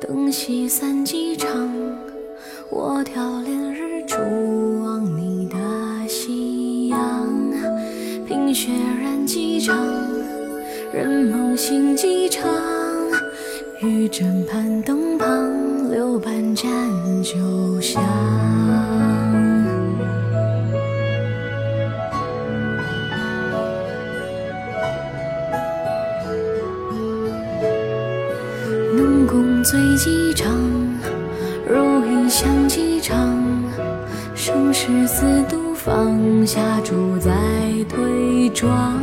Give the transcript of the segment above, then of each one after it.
灯熄散几场，我挑帘日出望你的夕阳。凭血染几场，任梦醒几场。玉枕畔灯旁，留半盏酒香。醉几场，如云想几场。生世似度，放下烛再对妆。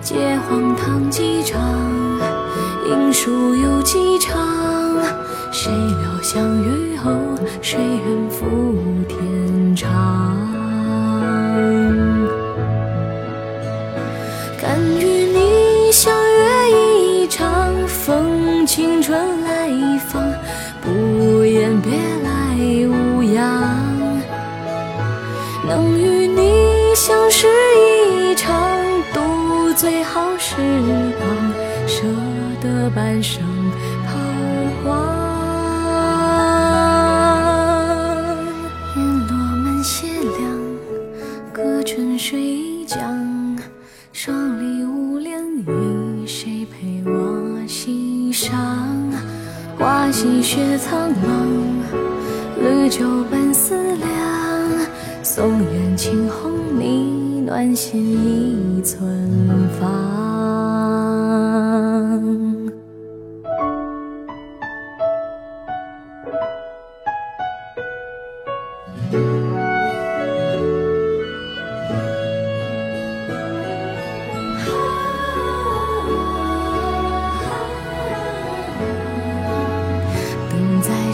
借荒唐几场，应书有几场。谁料相遇后，谁人赴天长？能与你相识一场，度最好时光，舍得半生彷徨。烟落满斜凉，隔春水一江，双离无恋与谁陪我西上？花溪雪苍茫，绿酒半思量。送远青红，你暖心一寸芳。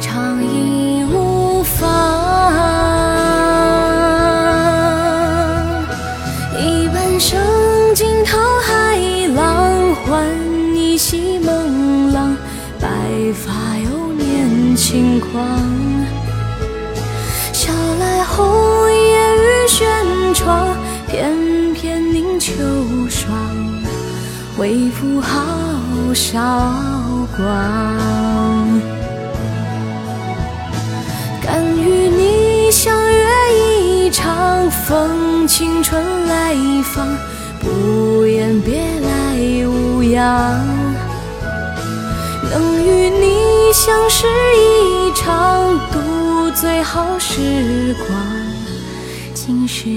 长已白发又年轻狂。晓来红叶雨轩窗，翩翩凝秋霜，为赋好韶光。敢与你相约一场，风青春来访，不言别来无恙。能与你相识一场，度最好时光，今世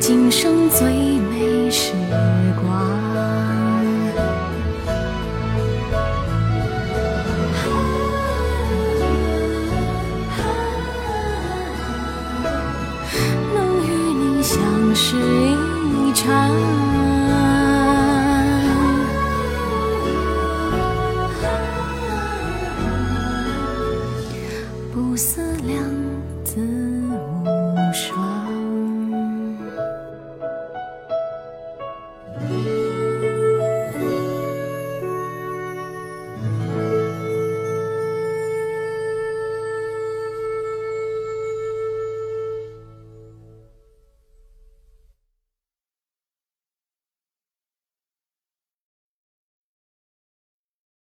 今生最美时光。能与你相识一场。